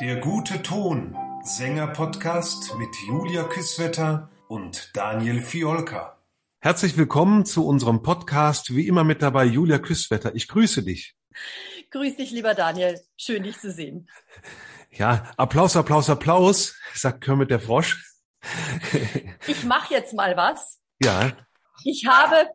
Der gute Ton, Sänger-Podcast mit Julia Küsswetter und Daniel Fiolka. Herzlich willkommen zu unserem Podcast. Wie immer mit dabei Julia Küsswetter. Ich grüße dich. Grüß dich, lieber Daniel. Schön, dich zu sehen. Ja, Applaus, Applaus, Applaus, sagt Kermit der Frosch. Ich mache jetzt mal was. Ja. Ich habe,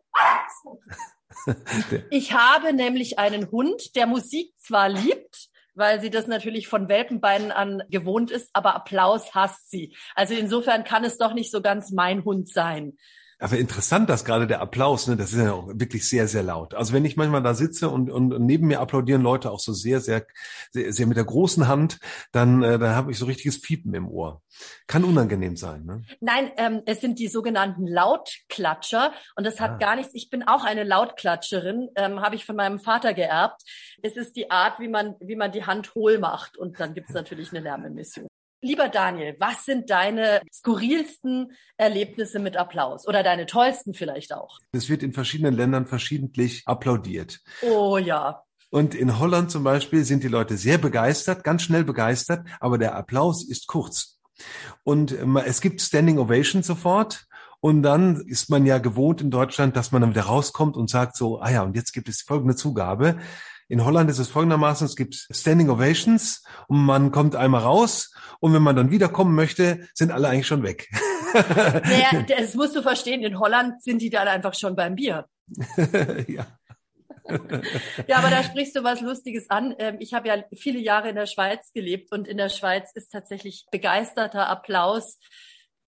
ich habe nämlich einen Hund, der Musik zwar liebt, weil sie das natürlich von Welpenbeinen an gewohnt ist, aber Applaus hasst sie. Also insofern kann es doch nicht so ganz mein Hund sein. Aber interessant, dass gerade der Applaus, ne, das ist ja auch wirklich sehr, sehr laut. Also wenn ich manchmal da sitze und, und neben mir applaudieren Leute auch so sehr, sehr, sehr, sehr mit der großen Hand, dann, äh, dann habe ich so richtiges Fiepen im Ohr. Kann unangenehm sein. Ne? Nein, ähm, es sind die sogenannten Lautklatscher und das hat ah. gar nichts. Ich bin auch eine Lautklatscherin, ähm, habe ich von meinem Vater geerbt. Es ist die Art, wie man, wie man die Hand hohl macht und dann gibt es natürlich eine Lärmemission. Lieber Daniel, was sind deine skurrilsten Erlebnisse mit Applaus oder deine tollsten vielleicht auch? Es wird in verschiedenen Ländern verschiedentlich applaudiert. Oh ja. Und in Holland zum Beispiel sind die Leute sehr begeistert, ganz schnell begeistert, aber der Applaus ist kurz. Und ähm, es gibt Standing Ovation sofort. Und dann ist man ja gewohnt in Deutschland, dass man dann wieder rauskommt und sagt so, ah ja, und jetzt gibt es folgende Zugabe. In Holland ist es folgendermaßen, es gibt Standing Ovations und man kommt einmal raus und wenn man dann wiederkommen möchte, sind alle eigentlich schon weg. Naja, das musst du verstehen, in Holland sind die dann einfach schon beim Bier. ja. ja, aber da sprichst du was Lustiges an. Ähm, ich habe ja viele Jahre in der Schweiz gelebt und in der Schweiz ist tatsächlich begeisterter Applaus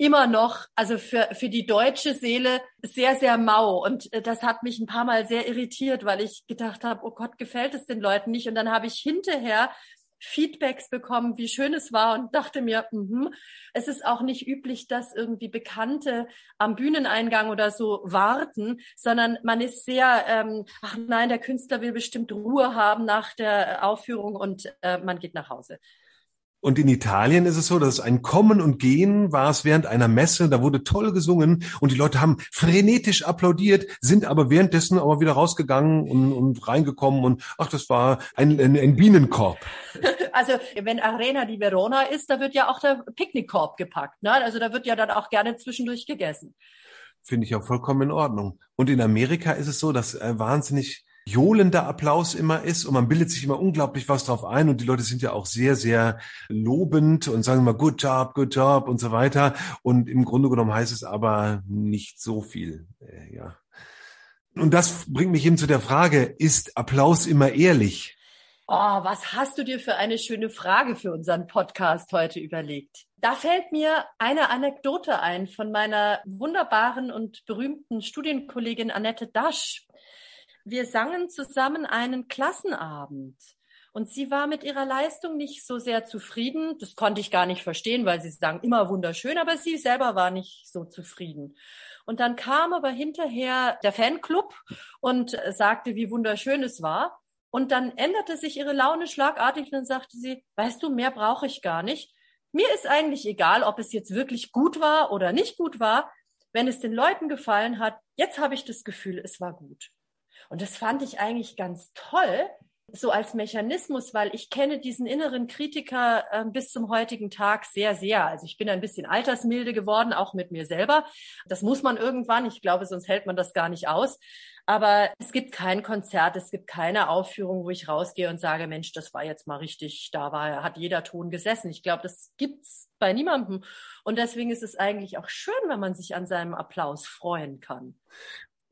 immer noch, also für, für die deutsche Seele sehr, sehr mau. Und äh, das hat mich ein paar Mal sehr irritiert, weil ich gedacht habe, oh Gott, gefällt es den Leuten nicht. Und dann habe ich hinterher Feedbacks bekommen, wie schön es war und dachte mir, mh, es ist auch nicht üblich, dass irgendwie Bekannte am Bühneneingang oder so warten, sondern man ist sehr, ähm, ach nein, der Künstler will bestimmt Ruhe haben nach der Aufführung und äh, man geht nach Hause. Und in Italien ist es so, dass ein Kommen und Gehen war es während einer Messe, da wurde toll gesungen und die Leute haben frenetisch applaudiert, sind aber währenddessen aber wieder rausgegangen und, und reingekommen und ach, das war ein, ein, ein Bienenkorb. Also wenn Arena di Verona ist, da wird ja auch der Picknickkorb gepackt. Ne? Also da wird ja dann auch gerne zwischendurch gegessen. Finde ich auch vollkommen in Ordnung. Und in Amerika ist es so, dass äh, wahnsinnig johlender Applaus immer ist und man bildet sich immer unglaublich was drauf ein und die Leute sind ja auch sehr, sehr lobend und sagen immer good job, good job und so weiter. Und im Grunde genommen heißt es aber nicht so viel, äh, ja. Und das bringt mich eben zu der Frage, ist Applaus immer ehrlich? Oh, was hast du dir für eine schöne Frage für unseren Podcast heute überlegt? Da fällt mir eine Anekdote ein von meiner wunderbaren und berühmten Studienkollegin Annette Dasch wir sangen zusammen einen Klassenabend. Und sie war mit ihrer Leistung nicht so sehr zufrieden. Das konnte ich gar nicht verstehen, weil sie sang immer wunderschön, aber sie selber war nicht so zufrieden. Und dann kam aber hinterher der Fanclub und sagte, wie wunderschön es war. Und dann änderte sich ihre Laune schlagartig und dann sagte sie, weißt du, mehr brauche ich gar nicht. Mir ist eigentlich egal, ob es jetzt wirklich gut war oder nicht gut war. Wenn es den Leuten gefallen hat, jetzt habe ich das Gefühl, es war gut. Und das fand ich eigentlich ganz toll, so als Mechanismus, weil ich kenne diesen inneren Kritiker äh, bis zum heutigen Tag sehr, sehr. Also ich bin ein bisschen altersmilde geworden, auch mit mir selber. Das muss man irgendwann. Ich glaube, sonst hält man das gar nicht aus. Aber es gibt kein Konzert, es gibt keine Aufführung, wo ich rausgehe und sage, Mensch, das war jetzt mal richtig, da war, hat jeder Ton gesessen. Ich glaube, das gibt's bei niemandem. Und deswegen ist es eigentlich auch schön, wenn man sich an seinem Applaus freuen kann.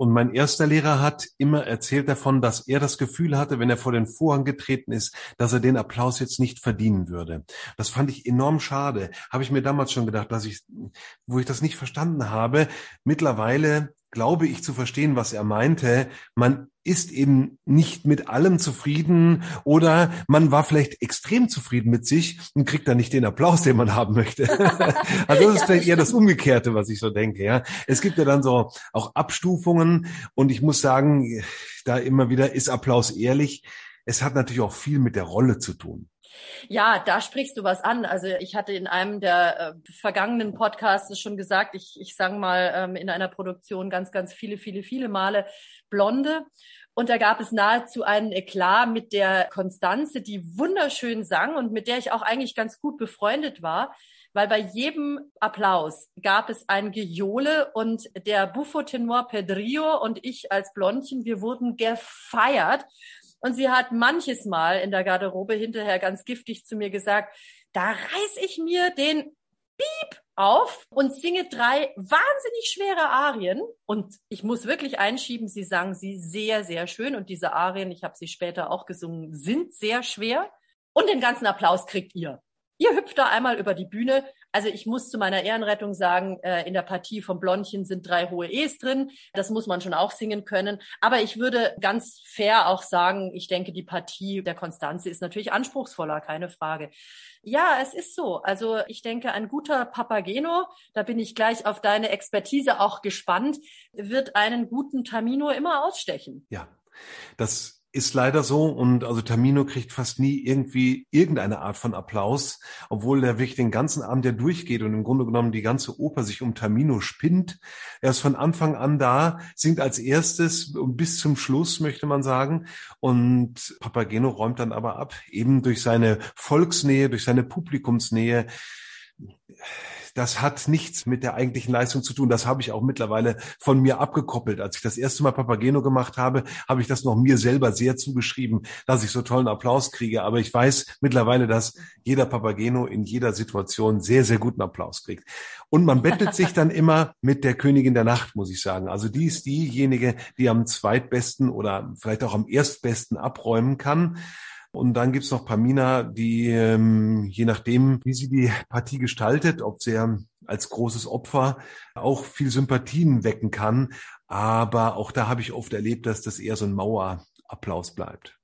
Und mein erster Lehrer hat immer erzählt davon, dass er das Gefühl hatte, wenn er vor den Vorhang getreten ist, dass er den Applaus jetzt nicht verdienen würde. Das fand ich enorm schade. Habe ich mir damals schon gedacht, dass ich, wo ich das nicht verstanden habe. Mittlerweile glaube ich zu verstehen, was er meinte. Man ist eben nicht mit allem zufrieden oder man war vielleicht extrem zufrieden mit sich und kriegt dann nicht den Applaus, den man haben möchte. also das ist vielleicht eher das Umgekehrte, was ich so denke. Ja, es gibt ja dann so auch Abstufungen und ich muss sagen, da immer wieder ist Applaus ehrlich. Es hat natürlich auch viel mit der Rolle zu tun. Ja, da sprichst du was an. Also ich hatte in einem der äh, vergangenen Podcasts schon gesagt, ich, ich sang mal ähm, in einer Produktion ganz, ganz viele, viele, viele Male Blonde. Und da gab es nahezu einen Eklat mit der Konstanze, die wunderschön sang und mit der ich auch eigentlich ganz gut befreundet war weil bei jedem Applaus gab es ein Gejohle und der Buffo-Tenor Pedrillo und ich als Blondchen, wir wurden gefeiert. Und sie hat manches Mal in der Garderobe hinterher ganz giftig zu mir gesagt, da reiß ich mir den Piep auf und singe drei wahnsinnig schwere Arien. Und ich muss wirklich einschieben, sie sang sie sehr, sehr schön. Und diese Arien, ich habe sie später auch gesungen, sind sehr schwer. Und den ganzen Applaus kriegt ihr. Ihr hüpft da einmal über die Bühne. Also ich muss zu meiner Ehrenrettung sagen, äh, in der Partie vom Blondchen sind drei hohe E's drin. Das muss man schon auch singen können. Aber ich würde ganz fair auch sagen, ich denke, die Partie der Konstanze ist natürlich anspruchsvoller, keine Frage. Ja, es ist so. Also ich denke, ein guter Papageno, da bin ich gleich auf deine Expertise auch gespannt, wird einen guten Tamino immer ausstechen. Ja, das ist leider so und also Tamino kriegt fast nie irgendwie irgendeine Art von Applaus, obwohl der wirklich den ganzen Abend ja durchgeht und im Grunde genommen die ganze Oper sich um Tamino spinnt. Er ist von Anfang an da, singt als erstes und bis zum Schluss, möchte man sagen. Und Papageno räumt dann aber ab, eben durch seine Volksnähe, durch seine Publikumsnähe das hat nichts mit der eigentlichen Leistung zu tun. Das habe ich auch mittlerweile von mir abgekoppelt. Als ich das erste Mal Papageno gemacht habe, habe ich das noch mir selber sehr zugeschrieben, dass ich so tollen Applaus kriege. Aber ich weiß mittlerweile, dass jeder Papageno in jeder Situation sehr, sehr guten Applaus kriegt. Und man bettelt sich dann immer mit der Königin der Nacht, muss ich sagen. Also die ist diejenige, die am zweitbesten oder vielleicht auch am erstbesten abräumen kann. Und dann gibt's noch Pamina, die ähm, je nachdem, wie sie die Partie gestaltet, ob sie als großes Opfer auch viel Sympathien wecken kann. Aber auch da habe ich oft erlebt, dass das eher so ein Mauerapplaus bleibt.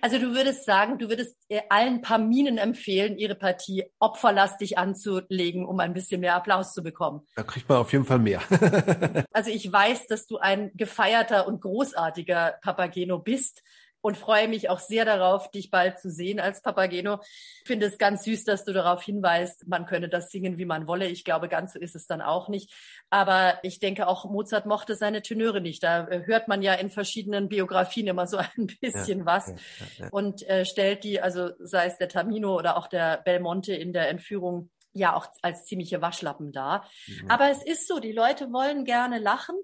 Also du würdest sagen, du würdest äh, allen Paminen empfehlen, ihre Partie opferlastig anzulegen, um ein bisschen mehr Applaus zu bekommen. Da kriegt man auf jeden Fall mehr. also ich weiß, dass du ein gefeierter und großartiger Papageno bist und freue mich auch sehr darauf, dich bald zu sehen als Papageno. Ich finde es ganz süß, dass du darauf hinweist, man könne das singen, wie man wolle. Ich glaube, ganz so ist es dann auch nicht. Aber ich denke auch, Mozart mochte seine Tenöre nicht. Da äh, hört man ja in verschiedenen Biografien immer so ein bisschen ja, was ja, ja, und äh, stellt die, also sei es der Tamino oder auch der Belmonte in der Entführung ja auch als ziemliche Waschlappen dar. Mhm. Aber es ist so, die Leute wollen gerne lachen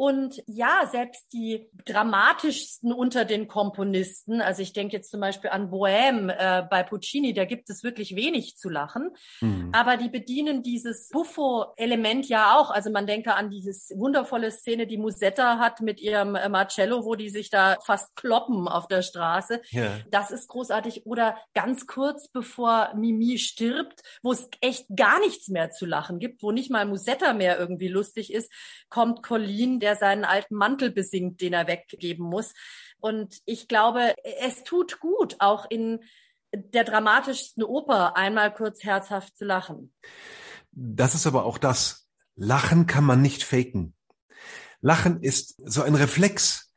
und ja, selbst die dramatischsten unter den Komponisten, also ich denke jetzt zum Beispiel an Bohème äh, bei Puccini, da gibt es wirklich wenig zu lachen. Mhm. Aber die bedienen dieses Buffo-Element ja auch. Also man denke an dieses wundervolle Szene, die Musetta hat mit ihrem äh, Marcello, wo die sich da fast kloppen auf der Straße. Ja. Das ist großartig. Oder ganz kurz bevor Mimi stirbt, wo es echt gar nichts mehr zu lachen gibt, wo nicht mal Musetta mehr irgendwie lustig ist, kommt Colleen, der der seinen alten Mantel besingt, den er weggeben muss. Und ich glaube, es tut gut, auch in der dramatischsten Oper einmal kurz herzhaft zu lachen. Das ist aber auch das. Lachen kann man nicht faken. Lachen ist so ein Reflex.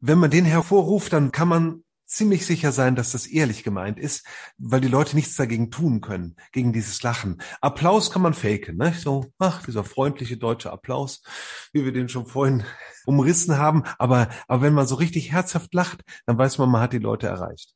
Wenn man den hervorruft, dann kann man ziemlich sicher sein, dass das ehrlich gemeint ist, weil die Leute nichts dagegen tun können, gegen dieses Lachen. Applaus kann man faken, ne? So, ach, dieser freundliche deutsche Applaus, wie wir den schon vorhin umrissen haben. Aber, aber wenn man so richtig herzhaft lacht, dann weiß man, man hat die Leute erreicht.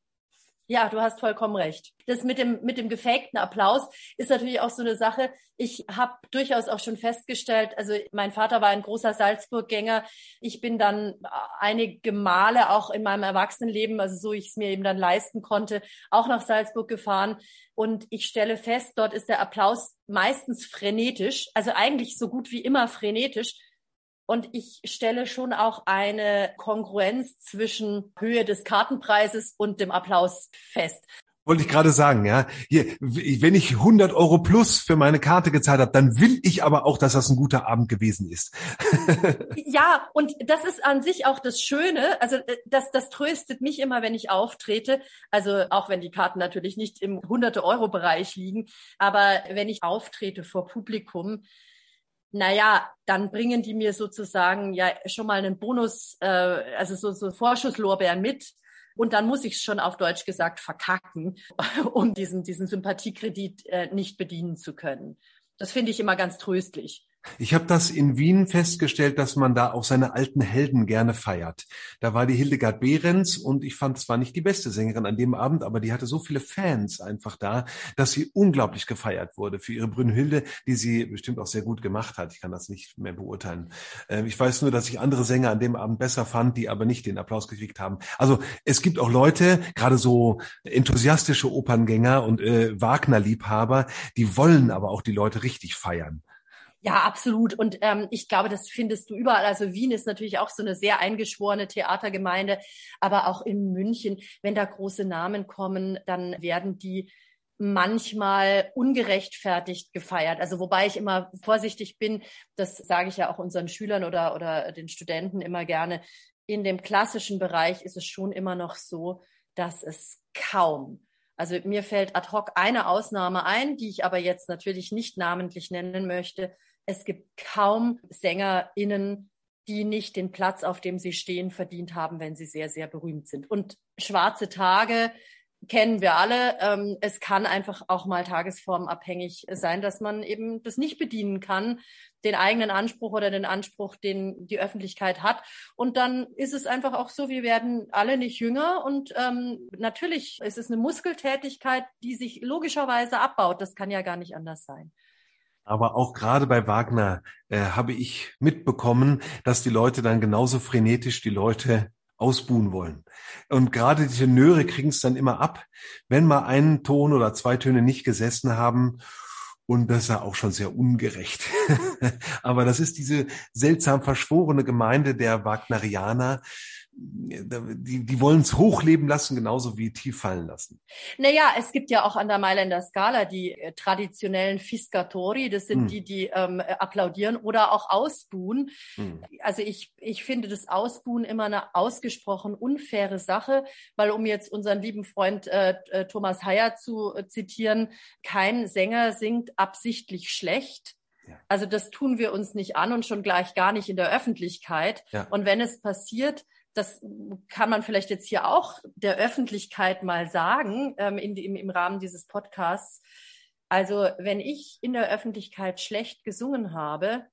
Ja, du hast vollkommen recht. Das mit dem mit dem gefakten Applaus ist natürlich auch so eine Sache. Ich habe durchaus auch schon festgestellt, also mein Vater war ein großer Salzburg-Gänger. Ich bin dann einige Male auch in meinem Erwachsenenleben, also so ich es mir eben dann leisten konnte, auch nach Salzburg gefahren. Und ich stelle fest, dort ist der Applaus meistens frenetisch, also eigentlich so gut wie immer frenetisch. Und ich stelle schon auch eine Kongruenz zwischen Höhe des Kartenpreises und dem Applaus fest. Wollte ich gerade sagen, ja. Hier, wenn ich 100 Euro plus für meine Karte gezahlt habe, dann will ich aber auch, dass das ein guter Abend gewesen ist. ja, und das ist an sich auch das Schöne. Also äh, das, das tröstet mich immer, wenn ich auftrete. Also auch wenn die Karten natürlich nicht im 100 Euro Bereich liegen, aber wenn ich auftrete vor Publikum, naja, dann bringen die mir sozusagen ja schon mal einen Bonus, äh, also so, so Vorschusslorbeeren mit. Und dann muss ich es schon auf Deutsch gesagt verkacken, um diesen, diesen Sympathiekredit äh, nicht bedienen zu können. Das finde ich immer ganz tröstlich. Ich habe das in Wien festgestellt, dass man da auch seine alten Helden gerne feiert. Da war die Hildegard Behrens und ich fand, es war nicht die beste Sängerin an dem Abend, aber die hatte so viele Fans einfach da, dass sie unglaublich gefeiert wurde für ihre Brünnhilde, die sie bestimmt auch sehr gut gemacht hat. Ich kann das nicht mehr beurteilen. Ähm, ich weiß nur, dass ich andere Sänger an dem Abend besser fand, die aber nicht den Applaus gekriegt haben. Also es gibt auch Leute, gerade so enthusiastische Operngänger und äh, Wagner-Liebhaber, die wollen aber auch die Leute richtig feiern. Ja, absolut. Und ähm, ich glaube, das findest du überall. Also Wien ist natürlich auch so eine sehr eingeschworene Theatergemeinde, aber auch in München, wenn da große Namen kommen, dann werden die manchmal ungerechtfertigt gefeiert. Also wobei ich immer vorsichtig bin, das sage ich ja auch unseren Schülern oder, oder den Studenten immer gerne, in dem klassischen Bereich ist es schon immer noch so, dass es kaum also mir fällt ad hoc eine Ausnahme ein, die ich aber jetzt natürlich nicht namentlich nennen möchte. Es gibt kaum SängerInnen, die nicht den Platz, auf dem sie stehen, verdient haben, wenn sie sehr, sehr berühmt sind. Und schwarze Tage kennen wir alle. Ähm, es kann einfach auch mal tagesformabhängig sein, dass man eben das nicht bedienen kann, den eigenen Anspruch oder den Anspruch, den die Öffentlichkeit hat. Und dann ist es einfach auch so, wir werden alle nicht jünger und ähm, natürlich ist es eine Muskeltätigkeit, die sich logischerweise abbaut. Das kann ja gar nicht anders sein. Aber auch gerade bei Wagner äh, habe ich mitbekommen, dass die Leute dann genauso frenetisch die Leute ausbuhen wollen. Und gerade die Tenöre kriegen es dann immer ab, wenn mal einen Ton oder zwei Töne nicht gesessen haben. Und das ist ja auch schon sehr ungerecht. Aber das ist diese seltsam verschworene Gemeinde der Wagnerianer, die, die wollen es hochleben lassen, genauso wie tief fallen lassen. Naja, es gibt ja auch an der Mailänder Skala die äh, traditionellen Fiscatori, das sind hm. die, die ähm, applaudieren oder auch ausbuhen. Hm. Also ich, ich finde das Ausbuhen immer eine ausgesprochen unfaire Sache, weil um jetzt unseren lieben Freund äh, äh Thomas Heyer zu äh, zitieren, kein Sänger singt absichtlich schlecht. Also das tun wir uns nicht an und schon gleich gar nicht in der Öffentlichkeit. Ja. Und wenn es passiert, das kann man vielleicht jetzt hier auch der Öffentlichkeit mal sagen, ähm, in, im, im Rahmen dieses Podcasts. Also wenn ich in der Öffentlichkeit schlecht gesungen habe,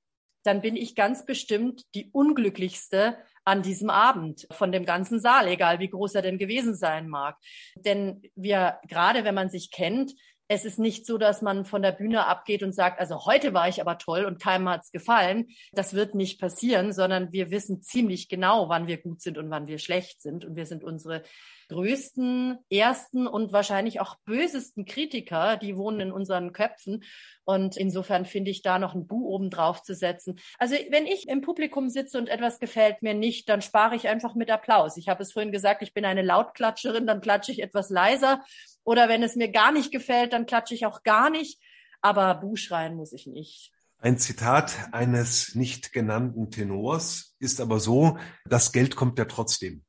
dann bin ich ganz bestimmt die unglücklichste an diesem Abend von dem ganzen Saal, egal wie groß er denn gewesen sein mag. Denn wir, gerade wenn man sich kennt, es ist nicht so, dass man von der Bühne abgeht und sagt, also heute war ich aber toll und keinem hat's gefallen. Das wird nicht passieren, sondern wir wissen ziemlich genau, wann wir gut sind und wann wir schlecht sind. Und wir sind unsere größten, ersten und wahrscheinlich auch bösesten Kritiker, die wohnen in unseren Köpfen. Und insofern finde ich da noch ein Bu oben drauf zu setzen. Also wenn ich im Publikum sitze und etwas gefällt mir nicht, dann spare ich einfach mit Applaus. Ich habe es vorhin gesagt, ich bin eine Lautklatscherin, dann klatsche ich etwas leiser. Oder wenn es mir gar nicht gefällt, dann klatsche ich auch gar nicht. Aber Bu schreien muss ich nicht. Ein Zitat eines nicht genannten Tenors ist aber so, das Geld kommt ja trotzdem.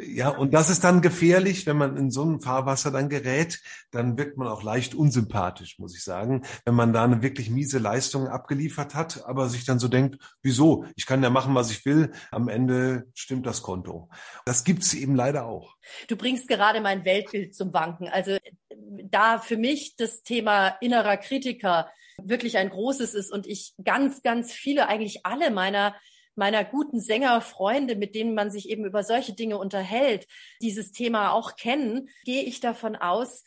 Ja, und das ist dann gefährlich, wenn man in so einem Fahrwasser dann gerät, dann wirkt man auch leicht unsympathisch, muss ich sagen. Wenn man da eine wirklich miese Leistung abgeliefert hat, aber sich dann so denkt, wieso? Ich kann ja machen, was ich will. Am Ende stimmt das Konto. Das gibt's eben leider auch. Du bringst gerade mein Weltbild zum Wanken. Also da für mich das Thema innerer Kritiker wirklich ein großes ist und ich ganz, ganz viele, eigentlich alle meiner meiner guten Sängerfreunde, mit denen man sich eben über solche Dinge unterhält, dieses Thema auch kennen, gehe ich davon aus,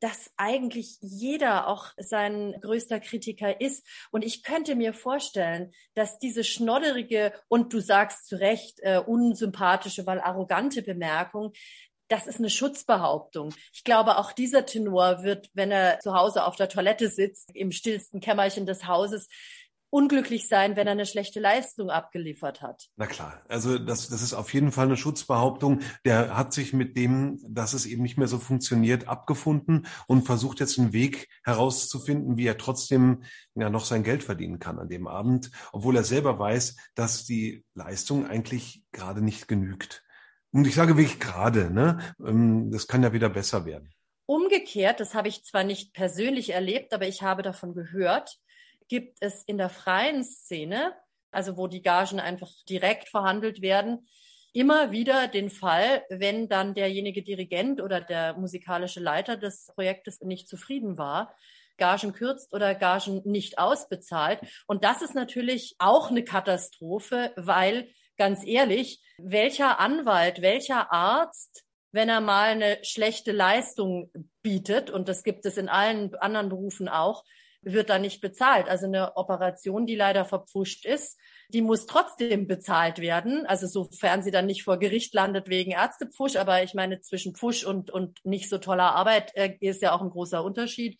dass eigentlich jeder auch sein größter Kritiker ist. Und ich könnte mir vorstellen, dass diese schnodderige und du sagst zu Recht äh, unsympathische, weil arrogante Bemerkung, das ist eine Schutzbehauptung. Ich glaube, auch dieser Tenor wird, wenn er zu Hause auf der Toilette sitzt, im stillsten Kämmerchen des Hauses, unglücklich sein, wenn er eine schlechte Leistung abgeliefert hat. Na klar, also das, das ist auf jeden Fall eine Schutzbehauptung. Der hat sich mit dem, dass es eben nicht mehr so funktioniert, abgefunden und versucht jetzt einen Weg herauszufinden, wie er trotzdem ja noch sein Geld verdienen kann an dem Abend, obwohl er selber weiß, dass die Leistung eigentlich gerade nicht genügt. Und ich sage wirklich gerade, ne? Ähm, das kann ja wieder besser werden. Umgekehrt, das habe ich zwar nicht persönlich erlebt, aber ich habe davon gehört, gibt es in der freien Szene, also wo die Gagen einfach direkt verhandelt werden, immer wieder den Fall, wenn dann derjenige Dirigent oder der musikalische Leiter des Projektes nicht zufrieden war, Gagen kürzt oder Gagen nicht ausbezahlt. Und das ist natürlich auch eine Katastrophe, weil ganz ehrlich, welcher Anwalt, welcher Arzt, wenn er mal eine schlechte Leistung bietet, und das gibt es in allen anderen Berufen auch, wird da nicht bezahlt. Also eine Operation, die leider verpfuscht ist, die muss trotzdem bezahlt werden. Also sofern sie dann nicht vor Gericht landet wegen Ärztepfusch. Aber ich meine, zwischen Pfusch und, und nicht so toller Arbeit äh, ist ja auch ein großer Unterschied.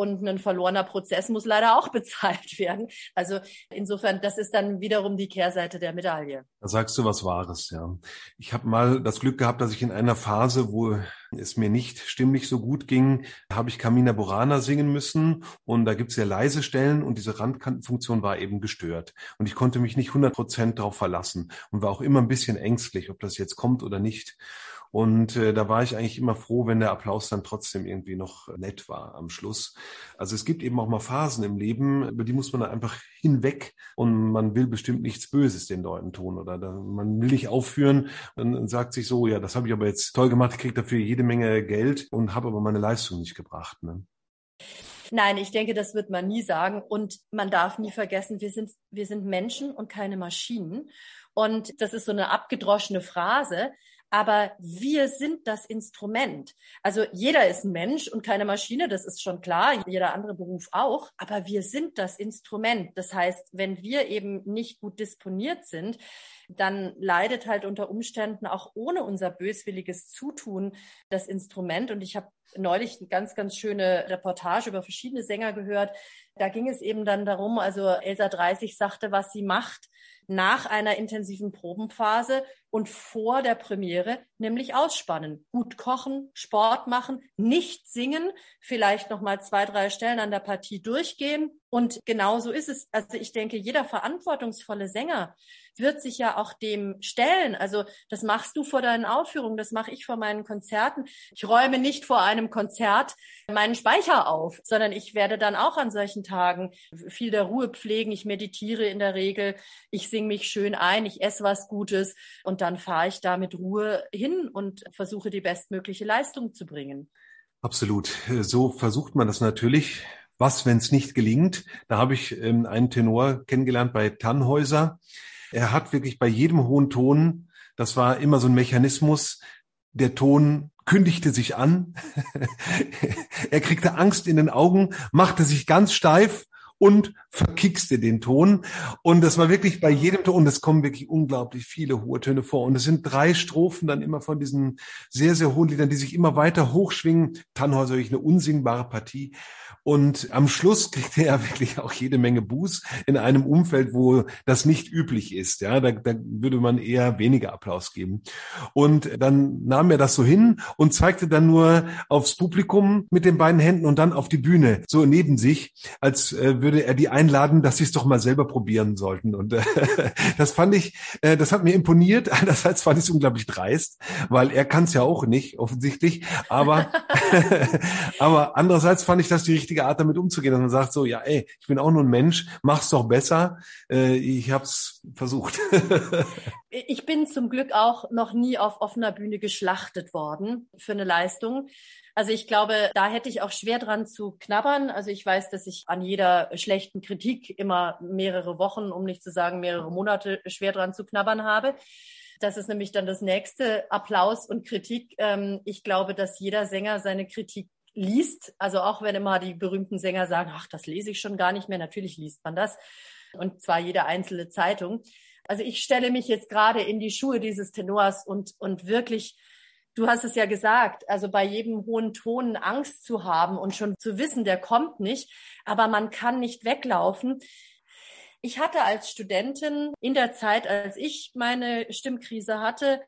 Und ein verlorener Prozess muss leider auch bezahlt werden. Also insofern, das ist dann wiederum die Kehrseite der Medaille. Da sagst du was Wahres, ja. Ich habe mal das Glück gehabt, dass ich in einer Phase, wo es mir nicht stimmlich so gut ging, habe ich Camina Burana singen müssen und da gibt es sehr leise Stellen und diese Randkantenfunktion war eben gestört und ich konnte mich nicht 100 Prozent darauf verlassen und war auch immer ein bisschen ängstlich, ob das jetzt kommt oder nicht. Und äh, da war ich eigentlich immer froh, wenn der Applaus dann trotzdem irgendwie noch nett war am Schluss. Also es gibt eben auch mal Phasen im Leben, über die muss man dann einfach hinweg und man will bestimmt nichts Böses den Leuten tun oder da, man will nicht aufführen und sagt sich so, ja, das habe ich aber jetzt toll gemacht, kriege dafür jede Menge Geld und habe aber meine Leistung nicht gebracht. Ne? Nein, ich denke, das wird man nie sagen. Und man darf nie vergessen, wir sind, wir sind Menschen und keine Maschinen. Und das ist so eine abgedroschene Phrase aber wir sind das Instrument. Also jeder ist ein Mensch und keine Maschine, das ist schon klar, jeder andere Beruf auch, aber wir sind das Instrument. Das heißt, wenn wir eben nicht gut disponiert sind, dann leidet halt unter Umständen auch ohne unser böswilliges Zutun das Instrument. Und ich habe neulich eine ganz, ganz schöne Reportage über verschiedene Sänger gehört. Da ging es eben dann darum, also Elsa 30 sagte, was sie macht nach einer intensiven Probenphase und vor der Premiere, nämlich ausspannen. Gut kochen, Sport machen, nicht singen, vielleicht noch mal zwei, drei Stellen an der Partie durchgehen. Und genau so ist es. Also ich denke, jeder verantwortungsvolle Sänger wird sich ja auch dem stellen. Also das machst du vor deinen Aufführungen, das mache ich vor meinen Konzerten. Ich räume nicht vor einem Konzert meinen Speicher auf, sondern ich werde dann auch an solchen Tagen viel der Ruhe pflegen. Ich meditiere in der Regel, ich singe mich schön ein, ich esse was Gutes und dann fahre ich da mit Ruhe hin und versuche die bestmögliche Leistung zu bringen. Absolut. So versucht man das natürlich. Was, wenn es nicht gelingt? Da habe ich ähm, einen Tenor kennengelernt bei Tannhäuser. Er hat wirklich bei jedem hohen Ton, das war immer so ein Mechanismus, der Ton kündigte sich an, er kriegte Angst in den Augen, machte sich ganz steif und verkickste den Ton. Und das war wirklich bei jedem Ton, es kommen wirklich unglaublich viele hohe Töne vor. Und es sind drei Strophen dann immer von diesen sehr, sehr hohen Liedern, die sich immer weiter hochschwingen. Tannhäuser wirklich eine unsingbare Partie. Und am Schluss kriegt er wirklich auch jede Menge Buß in einem Umfeld, wo das nicht üblich ist. Ja, da, da würde man eher weniger Applaus geben. Und dann nahm er das so hin und zeigte dann nur aufs Publikum mit den beiden Händen und dann auf die Bühne, so neben sich, als äh, würde er die einladen, dass sie es doch mal selber probieren sollten. Und äh, das fand ich, äh, das hat mir imponiert. Einerseits fand ich es unglaublich dreist, weil er kann es ja auch nicht, offensichtlich. Aber, aber andererseits fand ich das die richtige Art, damit umzugehen, dass man sagt so, ja, ey, ich bin auch nur ein Mensch, mach's doch besser. Äh, ich hab's versucht. ich bin zum Glück auch noch nie auf offener Bühne geschlachtet worden für eine Leistung. Also ich glaube, da hätte ich auch schwer dran zu knabbern. Also ich weiß, dass ich an jeder schlechten Kritik immer mehrere Wochen, um nicht zu sagen mehrere Monate schwer dran zu knabbern habe. Das ist nämlich dann das nächste Applaus und Kritik. Ähm, ich glaube, dass jeder Sänger seine Kritik liest. Also auch wenn immer die berühmten Sänger sagen, ach, das lese ich schon gar nicht mehr. Natürlich liest man das. Und zwar jede einzelne Zeitung. Also ich stelle mich jetzt gerade in die Schuhe dieses Tenors und, und wirklich Du hast es ja gesagt, also bei jedem hohen Ton Angst zu haben und schon zu wissen, der kommt nicht, aber man kann nicht weglaufen. Ich hatte als Studentin in der Zeit, als ich meine Stimmkrise hatte,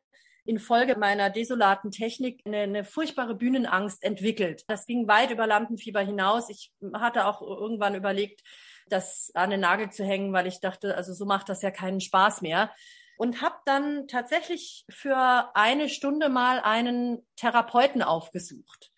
infolge meiner desolaten Technik eine, eine furchtbare Bühnenangst entwickelt. Das ging weit über Lampenfieber hinaus. Ich hatte auch irgendwann überlegt, das an den Nagel zu hängen, weil ich dachte, also so macht das ja keinen Spaß mehr und habe dann tatsächlich für eine Stunde mal einen Therapeuten aufgesucht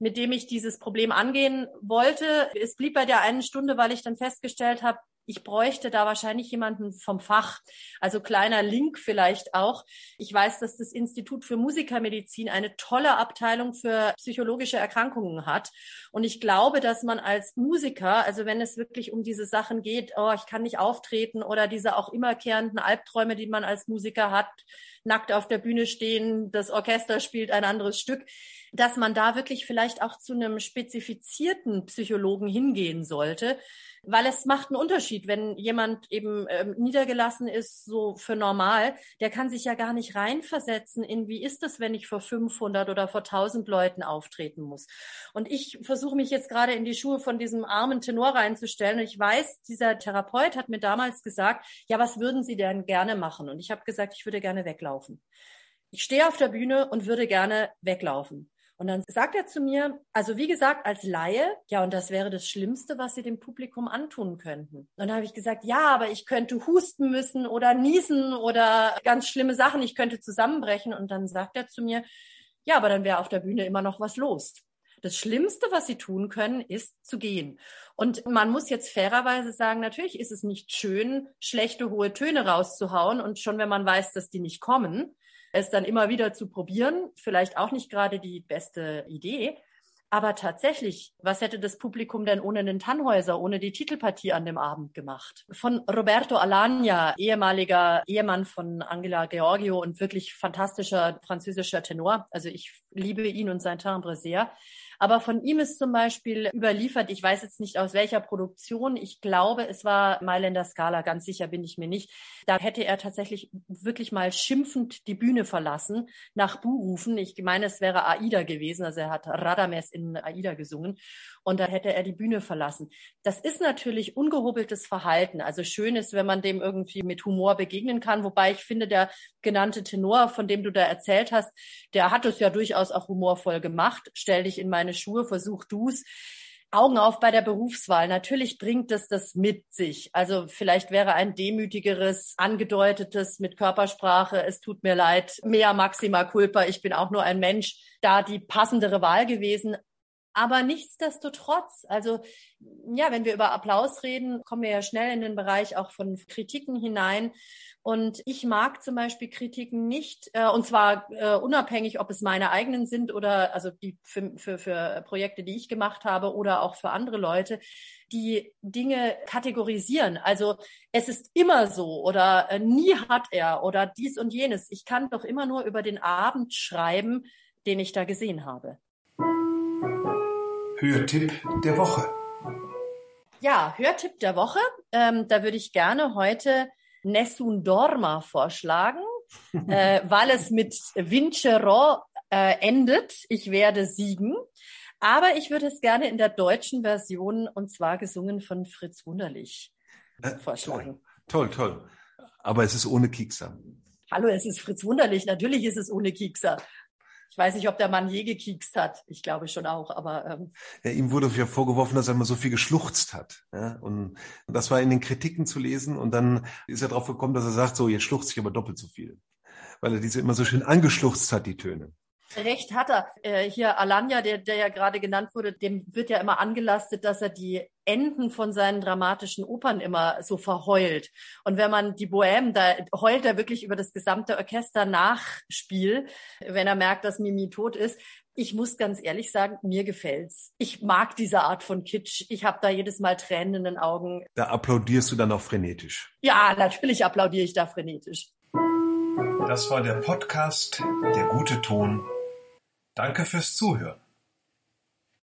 mit dem ich dieses Problem angehen wollte. Es blieb bei der einen Stunde, weil ich dann festgestellt habe, Ich bräuchte da wahrscheinlich jemanden vom Fach. Also kleiner Link vielleicht auch. Ich weiß, dass das Institut für Musikermedizin eine tolle Abteilung für psychologische Erkrankungen hat. Und ich glaube, dass man als Musiker, also wenn es wirklich um diese Sachen geht, oh, ich kann nicht auftreten oder diese auch immerkehrenden Albträume, die man als Musiker hat, nackt auf der Bühne stehen, das Orchester spielt ein anderes Stück, dass man da wirklich vielleicht auch zu einem spezifizierten Psychologen hingehen sollte, weil es macht einen Unterschied, wenn jemand eben ähm, niedergelassen ist, so für normal, der kann sich ja gar nicht reinversetzen in, wie ist es, wenn ich vor 500 oder vor 1000 Leuten auftreten muss. Und ich versuche mich jetzt gerade in die Schuhe von diesem armen Tenor reinzustellen. Und ich weiß, dieser Therapeut hat mir damals gesagt, ja, was würden Sie denn gerne machen? Und ich habe gesagt, ich würde gerne weglaufen. Ich stehe auf der Bühne und würde gerne weglaufen. Und dann sagt er zu mir, also wie gesagt, als Laie, ja, und das wäre das Schlimmste, was Sie dem Publikum antun könnten. Und dann habe ich gesagt, ja, aber ich könnte husten müssen oder niesen oder ganz schlimme Sachen, ich könnte zusammenbrechen. Und dann sagt er zu mir, ja, aber dann wäre auf der Bühne immer noch was los. Das Schlimmste, was sie tun können, ist zu gehen. Und man muss jetzt fairerweise sagen, natürlich ist es nicht schön, schlechte hohe Töne rauszuhauen. Und schon wenn man weiß, dass die nicht kommen, es dann immer wieder zu probieren, vielleicht auch nicht gerade die beste Idee. Aber tatsächlich, was hätte das Publikum denn ohne den Tannhäuser, ohne die Titelpartie an dem Abend gemacht? Von Roberto Alagna, ehemaliger Ehemann von Angela Georgio und wirklich fantastischer französischer Tenor. Also ich liebe ihn und sein Timbre sehr. Aber von ihm ist zum Beispiel überliefert, ich weiß jetzt nicht aus welcher Produktion, ich glaube, es war Mailänder Scala, ganz sicher bin ich mir nicht. Da hätte er tatsächlich wirklich mal schimpfend die Bühne verlassen, nach Buhrufen. Ich meine, es wäre Aida gewesen, also er hat Radames in Aida gesungen und da hätte er die Bühne verlassen. Das ist natürlich ungehobeltes Verhalten. Also schön ist, wenn man dem irgendwie mit Humor begegnen kann, wobei ich finde, der genannte Tenor, von dem du da erzählt hast, der hat es ja durchaus auch humorvoll gemacht. Stell dich in meine Schuhe, versuch du's. Augen auf bei der Berufswahl. Natürlich bringt es das mit sich. Also vielleicht wäre ein demütigeres, angedeutetes mit Körpersprache, es tut mir leid, mehr maxima culpa, ich bin auch nur ein Mensch, da die passendere Wahl gewesen. Aber nichtsdestotrotz, also ja, wenn wir über Applaus reden, kommen wir ja schnell in den Bereich auch von Kritiken hinein. Und ich mag zum Beispiel Kritiken nicht, äh, und zwar äh, unabhängig, ob es meine eigenen sind oder also die für, für, für Projekte, die ich gemacht habe oder auch für andere Leute, die Dinge kategorisieren. Also es ist immer so oder äh, nie hat er oder dies und jenes. Ich kann doch immer nur über den Abend schreiben, den ich da gesehen habe. Hörtipp der Woche. Ja, Hörtipp der Woche. Ähm, da würde ich gerne heute Nessun Dorma vorschlagen, äh, weil es mit Vincerò äh, endet. Ich werde siegen. Aber ich würde es gerne in der deutschen Version und zwar gesungen von Fritz Wunderlich äh, vorschlagen. Toll, toll, toll. Aber es ist ohne Kiekser. Hallo, es ist Fritz Wunderlich. Natürlich ist es ohne Kiekser. Ich weiß nicht, ob der Mann je gekiekst hat. Ich glaube schon auch, aber ähm, ja, ihm wurde ja vorgeworfen, dass er immer so viel geschluchzt hat. Ja? Und das war in den Kritiken zu lesen. Und dann ist er darauf gekommen, dass er sagt, so jetzt schluchzt ich aber doppelt so viel, weil er diese immer so schön angeschluchzt hat, die Töne. Recht hat er. Äh, hier Alanya, der, der ja gerade genannt wurde, dem wird ja immer angelastet, dass er die Enden von seinen dramatischen Opern immer so verheult. Und wenn man die Bohème, da heult er wirklich über das gesamte Orchester Nachspiel, wenn er merkt, dass Mimi tot ist. Ich muss ganz ehrlich sagen, mir gefällt's. Ich mag diese Art von Kitsch. Ich habe da jedes Mal Tränen in den Augen. Da applaudierst du dann auch frenetisch. Ja, natürlich applaudiere ich da frenetisch. Das war der Podcast Der gute Ton Danke fürs Zuhören.